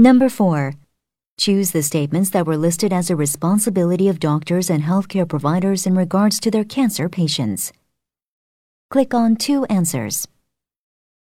Number 4. Choose the statements that were listed as a responsibility of doctors and healthcare providers in regards to their cancer patients. Click on two answers.